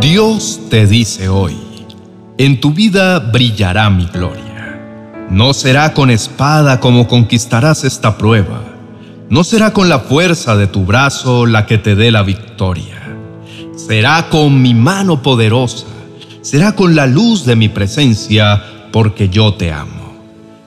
Dios te dice hoy, en tu vida brillará mi gloria. No será con espada como conquistarás esta prueba. No será con la fuerza de tu brazo la que te dé la victoria. Será con mi mano poderosa. Será con la luz de mi presencia, porque yo te amo.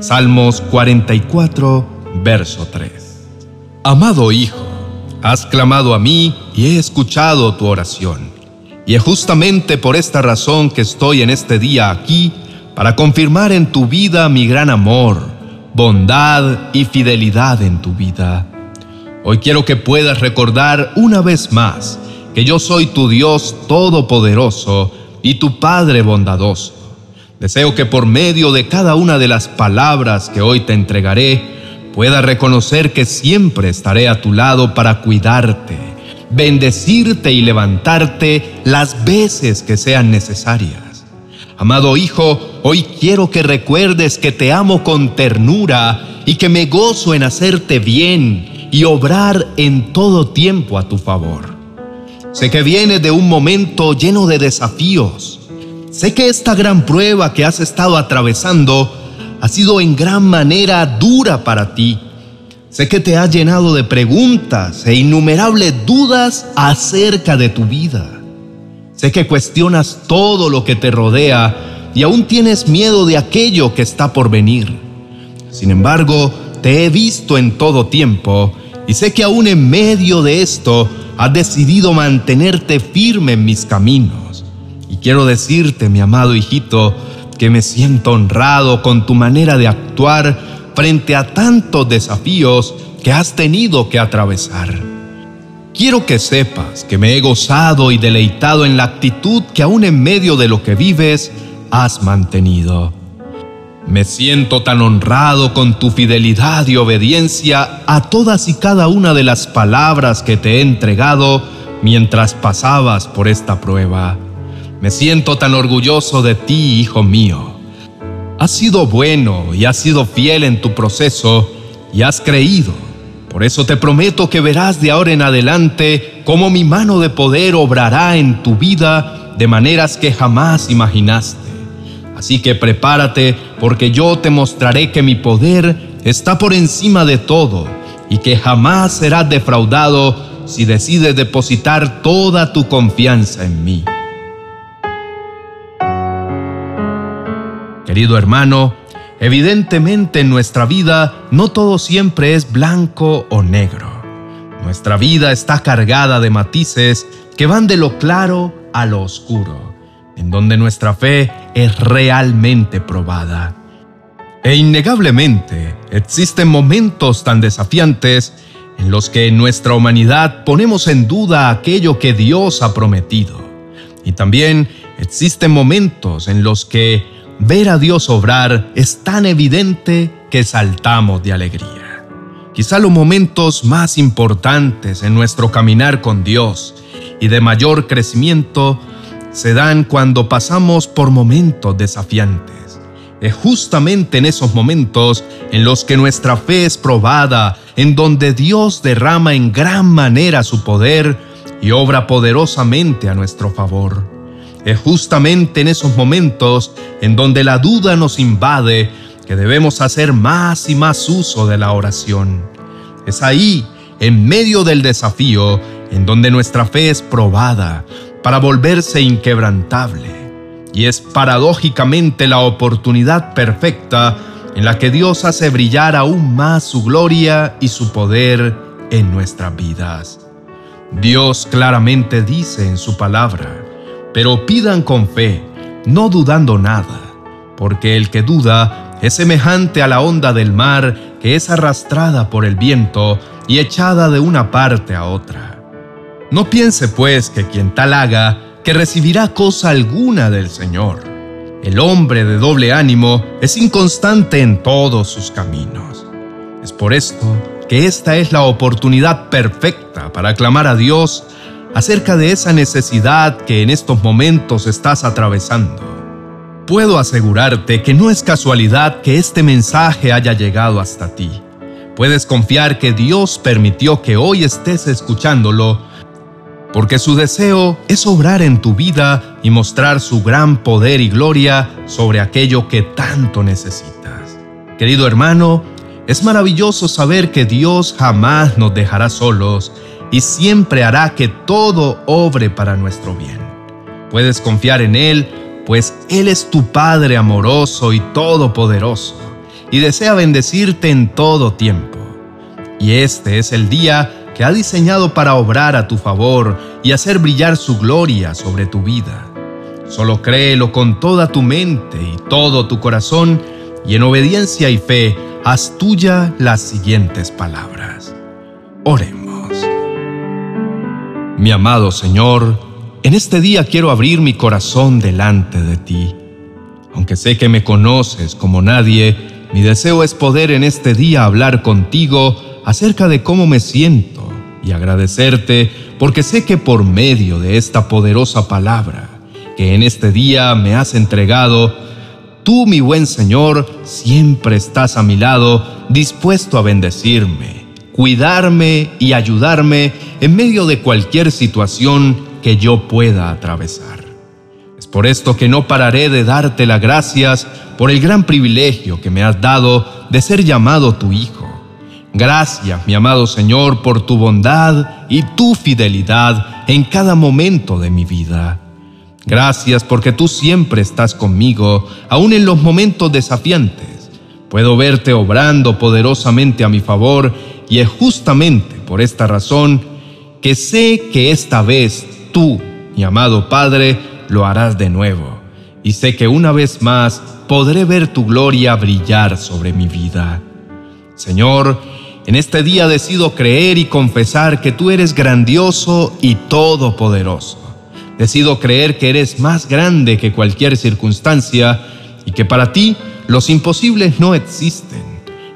Salmos 44, verso 3. Amado Hijo, has clamado a mí y he escuchado tu oración. Y es justamente por esta razón que estoy en este día aquí para confirmar en tu vida mi gran amor, bondad y fidelidad en tu vida. Hoy quiero que puedas recordar una vez más que yo soy tu Dios todopoderoso y tu Padre bondadoso. Deseo que por medio de cada una de las palabras que hoy te entregaré, puedas reconocer que siempre estaré a tu lado para cuidarte bendecirte y levantarte las veces que sean necesarias. Amado Hijo, hoy quiero que recuerdes que te amo con ternura y que me gozo en hacerte bien y obrar en todo tiempo a tu favor. Sé que vienes de un momento lleno de desafíos. Sé que esta gran prueba que has estado atravesando ha sido en gran manera dura para ti Sé que te has llenado de preguntas e innumerables dudas acerca de tu vida. Sé que cuestionas todo lo que te rodea y aún tienes miedo de aquello que está por venir. Sin embargo, te he visto en todo tiempo y sé que aún en medio de esto has decidido mantenerte firme en mis caminos. Y quiero decirte, mi amado hijito, que me siento honrado con tu manera de actuar frente a tantos desafíos que has tenido que atravesar. Quiero que sepas que me he gozado y deleitado en la actitud que aún en medio de lo que vives has mantenido. Me siento tan honrado con tu fidelidad y obediencia a todas y cada una de las palabras que te he entregado mientras pasabas por esta prueba. Me siento tan orgulloso de ti, hijo mío Has sido bueno y has sido fiel en tu proceso y has creído. Por eso te prometo que verás de ahora en adelante cómo mi mano de poder obrará en tu vida de maneras que jamás imaginaste. Así que prepárate porque yo te mostraré que mi poder está por encima de todo y que jamás serás defraudado si decides depositar toda tu confianza en mí. Querido hermano, evidentemente en nuestra vida no todo siempre es blanco o negro. Nuestra vida está cargada de matices que van de lo claro a lo oscuro, en donde nuestra fe es realmente probada. E innegablemente existen momentos tan desafiantes en los que en nuestra humanidad ponemos en duda aquello que Dios ha prometido. Y también existen momentos en los que Ver a Dios obrar es tan evidente que saltamos de alegría. Quizá los momentos más importantes en nuestro caminar con Dios y de mayor crecimiento se dan cuando pasamos por momentos desafiantes. Es justamente en esos momentos en los que nuestra fe es probada, en donde Dios derrama en gran manera su poder y obra poderosamente a nuestro favor. Es justamente en esos momentos en donde la duda nos invade que debemos hacer más y más uso de la oración. Es ahí, en medio del desafío, en donde nuestra fe es probada para volverse inquebrantable. Y es paradójicamente la oportunidad perfecta en la que Dios hace brillar aún más su gloria y su poder en nuestras vidas. Dios claramente dice en su palabra, pero pidan con fe, no dudando nada, porque el que duda es semejante a la onda del mar que es arrastrada por el viento y echada de una parte a otra. No piense pues que quien tal haga, que recibirá cosa alguna del Señor. El hombre de doble ánimo es inconstante en todos sus caminos. Es por esto que esta es la oportunidad perfecta para clamar a Dios acerca de esa necesidad que en estos momentos estás atravesando. Puedo asegurarte que no es casualidad que este mensaje haya llegado hasta ti. Puedes confiar que Dios permitió que hoy estés escuchándolo porque su deseo es obrar en tu vida y mostrar su gran poder y gloria sobre aquello que tanto necesitas. Querido hermano, es maravilloso saber que Dios jamás nos dejará solos y siempre hará que todo obre para nuestro bien. Puedes confiar en Él, pues Él es tu Padre amoroso y todopoderoso, y desea bendecirte en todo tiempo. Y este es el día que ha diseñado para obrar a tu favor y hacer brillar su gloria sobre tu vida. Solo créelo con toda tu mente y todo tu corazón, y en obediencia y fe, haz tuya las siguientes palabras. Oremos. Mi amado Señor, en este día quiero abrir mi corazón delante de ti. Aunque sé que me conoces como nadie, mi deseo es poder en este día hablar contigo acerca de cómo me siento y agradecerte porque sé que por medio de esta poderosa palabra que en este día me has entregado, Tú, mi buen Señor, siempre estás a mi lado, dispuesto a bendecirme, cuidarme y ayudarme en medio de cualquier situación que yo pueda atravesar. Es por esto que no pararé de darte las gracias por el gran privilegio que me has dado de ser llamado tu Hijo. Gracias, mi amado Señor, por tu bondad y tu fidelidad en cada momento de mi vida. Gracias porque tú siempre estás conmigo, aun en los momentos desafiantes. Puedo verte obrando poderosamente a mi favor y es justamente por esta razón que sé que esta vez tú, mi amado Padre, lo harás de nuevo. Y sé que una vez más podré ver tu gloria brillar sobre mi vida. Señor, en este día decido creer y confesar que tú eres grandioso y todopoderoso Decido creer que eres más grande que cualquier circunstancia y que para ti los imposibles no existen.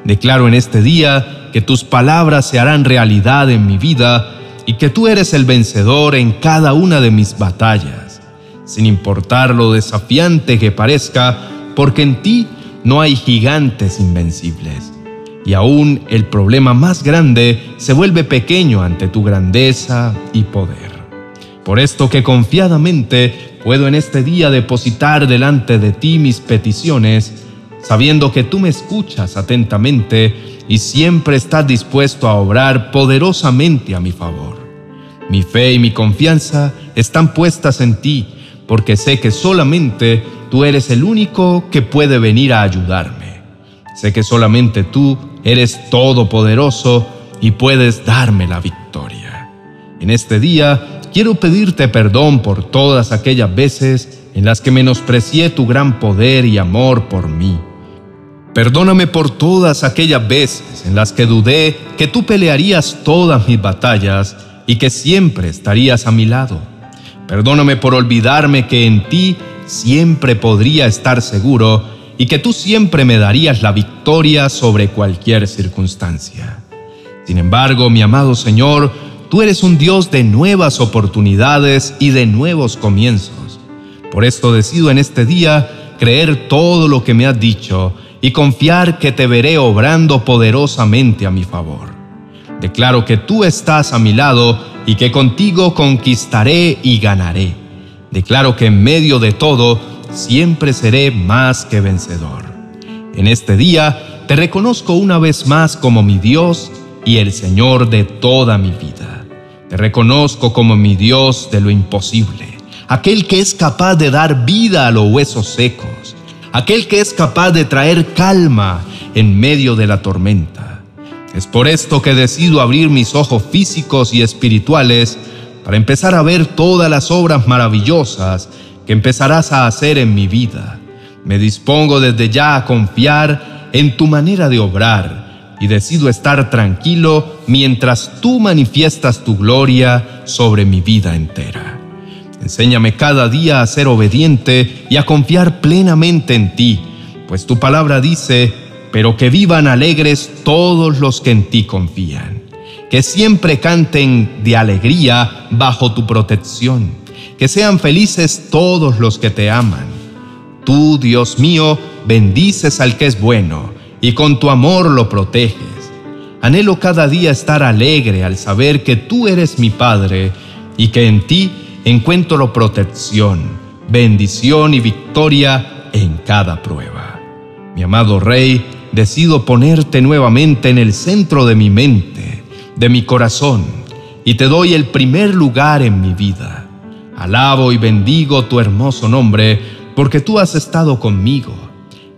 Declaro en este día que tus palabras se harán realidad en mi vida y que tú eres el vencedor en cada una de mis batallas, sin importar lo desafiante que parezca, porque en ti no hay gigantes invencibles. Y aún el problema más grande se vuelve pequeño ante tu grandeza y poder. Por esto que confiadamente puedo en este día depositar delante de ti mis peticiones, sabiendo que tú me escuchas atentamente y siempre estás dispuesto a obrar poderosamente a mi favor. Mi fe y mi confianza están puestas en ti, porque sé que solamente tú eres el único que puede venir a ayudarme. Sé que solamente tú eres todopoderoso y puedes darme la victoria. En este día quiero pedirte perdón por todas aquellas veces en las que menosprecié tu gran poder y amor por mí. Perdóname por todas aquellas veces en las que dudé que tú pelearías todas mis batallas y que siempre estarías a mi lado. Perdóname por olvidarme que en ti siempre podría estar seguro y que tú siempre me darías la victoria sobre cualquier circunstancia. Sin embargo, mi amado Señor, Tú eres un Dios de nuevas oportunidades y de nuevos comienzos. Por esto decido en este día creer todo lo que me has dicho y confiar que te veré obrando poderosamente a mi favor. Declaro que tú estás a mi lado y que contigo conquistaré y ganaré. Declaro que en medio de todo siempre seré más que vencedor. En este día te reconozco una vez más como mi Dios y el Señor de toda mi vida. Te reconozco como mi Dios de lo imposible, aquel que es capaz de dar vida a los huesos secos, aquel que es capaz de traer calma en medio de la tormenta. Es por esto que decido abrir mis ojos físicos y espirituales para empezar a ver todas las obras maravillosas que empezarás a hacer en mi vida. Me dispongo desde ya a confiar en tu manera de obrar y decido estar tranquilo mientras tú manifiestas tu gloria sobre mi vida entera. Enséñame cada día a ser obediente y a confiar plenamente en ti, pues tu palabra dice, pero que vivan alegres todos los que en ti confían, que siempre canten de alegría bajo tu protección, que sean felices todos los que te aman. Tú, Dios mío, bendices al que es bueno y con tu amor lo proteges. Anhelo cada día estar alegre al saber que tú eres mi Padre y que en ti encuentro protección, bendición y victoria en cada prueba. Mi amado Rey, decido ponerte nuevamente en el centro de mi mente, de mi corazón, y te doy el primer lugar en mi vida. Alabo y bendigo tu hermoso nombre, porque tú has estado conmigo.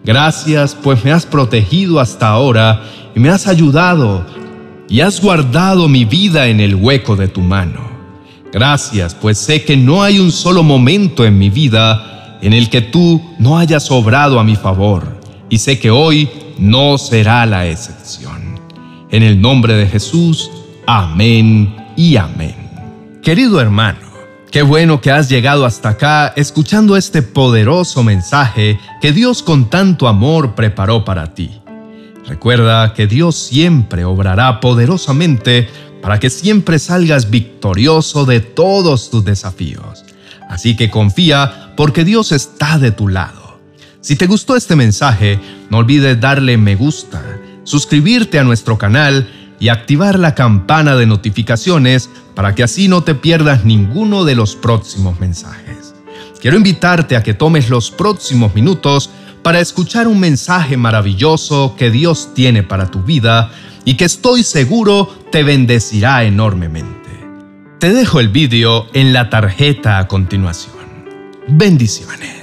Gracias, pues me has protegido hasta ahora y me has ayudado y has guardado mi vida en el hueco de tu mano. Gracias, pues sé que no hay un solo momento en mi vida en el que tú no hayas obrado a mi favor, y sé que hoy no será la excepción. En el nombre de Jesús, amén y amén. Querido hermano, qué bueno que has llegado hasta acá escuchando este poderoso mensaje que Dios con tanto amor preparó para ti. Recuerda que Dios siempre obrará poderosamente para que siempre salgas victorioso de todos tus desafíos. Así que confía porque Dios está de tu lado. Si te gustó este mensaje, no olvides darle me gusta, suscribirte a nuestro canal y activar la campana de notificaciones para que así no te pierdas ninguno de los próximos mensajes. Quiero invitarte a que tomes los próximos minutos para escuchar un mensaje maravilloso que Dios tiene para tu vida y que estoy seguro te bendecirá enormemente. Te dejo el vídeo en la tarjeta a continuación. Bendiciones.